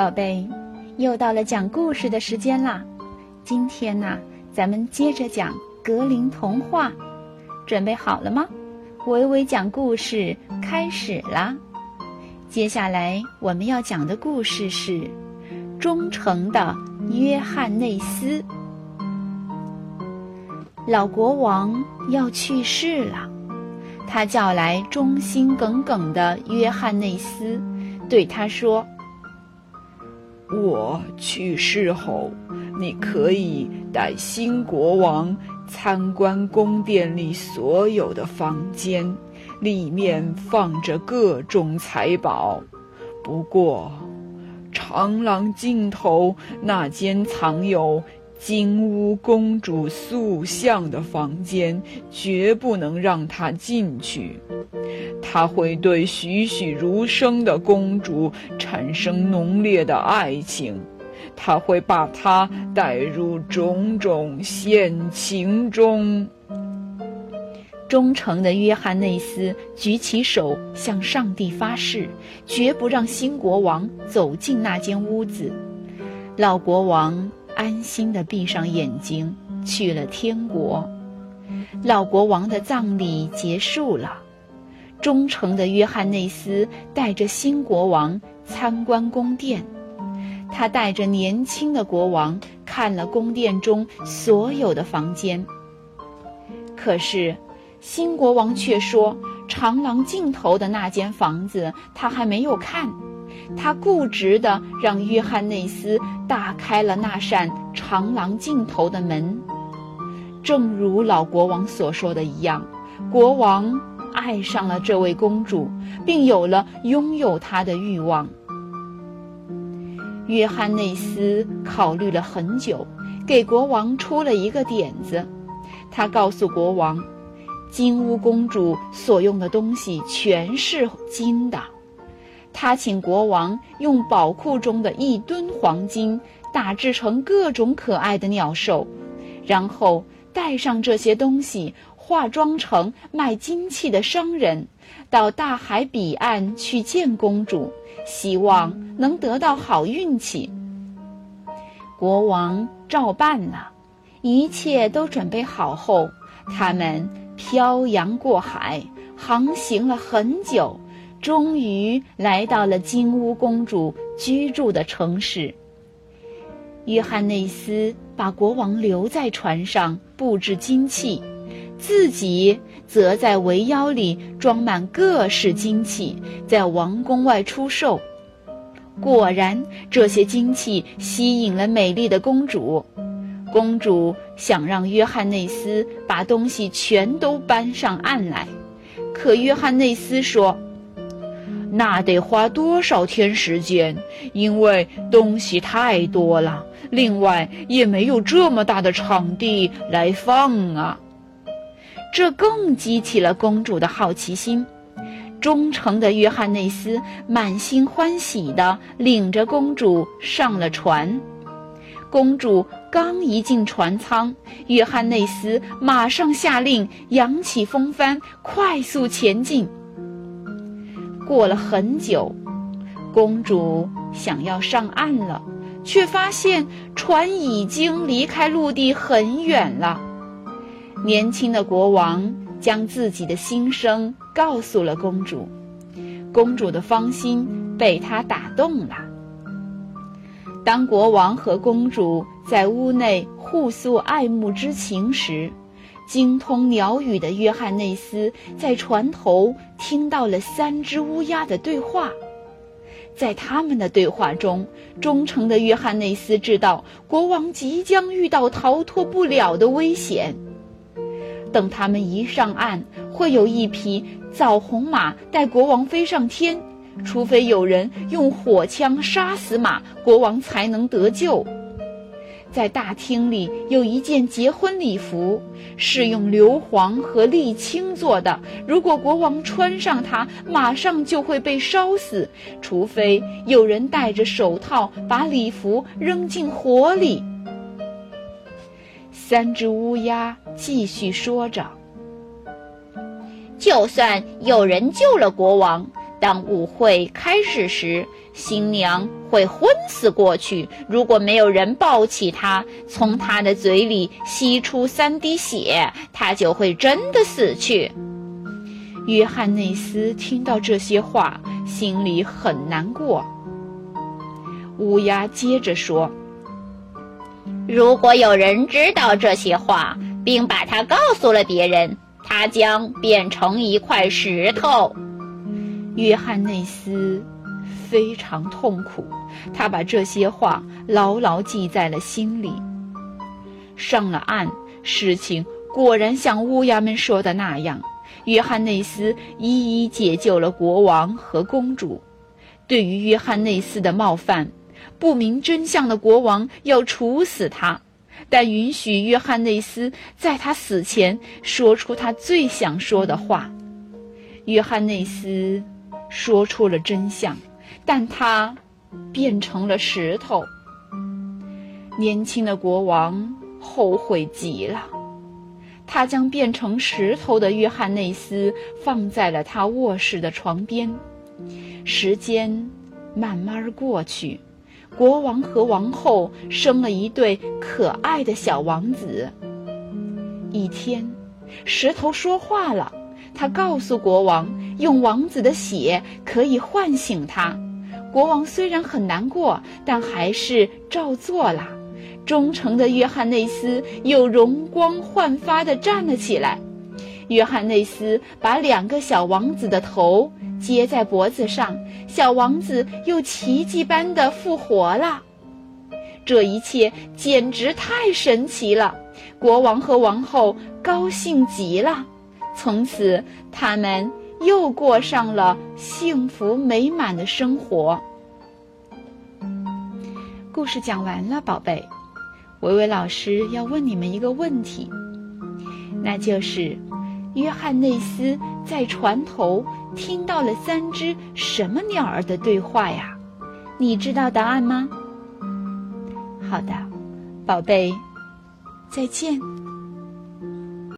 宝贝，又到了讲故事的时间啦！今天呢，咱们接着讲格林童话，准备好了吗？微微讲故事开始啦！接下来我们要讲的故事是《忠诚的约翰内斯》。老国王要去世了，他叫来忠心耿耿的约翰内斯，对他说。我去世后，你可以带新国王参观宫殿里所有的房间，里面放着各种财宝。不过，长廊尽头那间藏有……金乌公主塑像的房间绝不能让她进去，他会对栩栩如生的公主产生浓烈的爱情，他会把她带入种种险情中。忠诚的约翰内斯举起手向上帝发誓，绝不让新国王走进那间屋子。老国王。安心地闭上眼睛，去了天国。老国王的葬礼结束了，忠诚的约翰内斯带着新国王参观宫殿。他带着年轻的国王看了宫殿中所有的房间。可是，新国王却说，长廊尽头的那间房子他还没有看。他固执地让约翰内斯打开了那扇长廊尽头的门，正如老国王所说的一样，国王爱上了这位公主，并有了拥有她的欲望。约翰内斯考虑了很久，给国王出了一个点子。他告诉国王，金乌公主所用的东西全是金的。他请国王用宝库中的一吨黄金打制成各种可爱的鸟兽，然后带上这些东西，化妆成卖金器的商人，到大海彼岸去见公主，希望能得到好运气。国王照办了，一切都准备好后，他们漂洋过海，航行了很久。终于来到了金乌公主居住的城市。约翰内斯把国王留在船上布置金器，自己则在围腰里装满各式金器，在王宫外出售。果然，这些金器吸引了美丽的公主。公主想让约翰内斯把东西全都搬上岸来，可约翰内斯说。那得花多少天时间？因为东西太多了，另外也没有这么大的场地来放啊。这更激起了公主的好奇心。忠诚的约翰内斯满心欢喜地领着公主上了船。公主刚一进船舱，约翰内斯马上下令扬起风帆，快速前进。过了很久，公主想要上岸了，却发现船已经离开陆地很远了。年轻的国王将自己的心声告诉了公主，公主的芳心被他打动了。当国王和公主在屋内互诉爱慕之情时，精通鸟语的约翰内斯在船头听到了三只乌鸦的对话，在他们的对话中，忠诚的约翰内斯知道国王即将遇到逃脱不了的危险。等他们一上岸，会有一匹枣红马带国王飞上天，除非有人用火枪杀死马，国王才能得救。在大厅里有一件结婚礼服，是用硫磺和沥青做的。如果国王穿上它，马上就会被烧死，除非有人戴着手套把礼服扔进火里。三只乌鸦继续说着：“就算有人救了国王，当舞会开始时，新娘会昏死过去。如果没有人抱起她，从她的嘴里吸出三滴血，她就会真的死去。约翰内斯听到这些话，心里很难过。乌鸦接着说：“如果有人知道这些话，并把它告诉了别人，他将变成一块石头。”约翰内斯非常痛苦，他把这些话牢牢记在了心里。上了岸，事情果然像乌鸦们说的那样，约翰内斯一一解救了国王和公主。对于约翰内斯的冒犯，不明真相的国王要处死他，但允许约翰内斯在他死前说出他最想说的话。约翰内斯。说出了真相，但他变成了石头。年轻的国王后悔极了，他将变成石头的约翰内斯放在了他卧室的床边。时间慢慢过去，国王和王后生了一对可爱的小王子。一天，石头说话了。他告诉国王，用王子的血可以唤醒他。国王虽然很难过，但还是照做了。忠诚的约翰内斯又容光焕发地站了起来。约翰内斯把两个小王子的头接在脖子上，小王子又奇迹般地复活了。这一切简直太神奇了！国王和王后高兴极了。从此，他们又过上了幸福美满的生活。故事讲完了，宝贝，维维老师要问你们一个问题，那就是：约翰内斯在船头听到了三只什么鸟儿的对话呀？你知道答案吗？好的，宝贝，再见。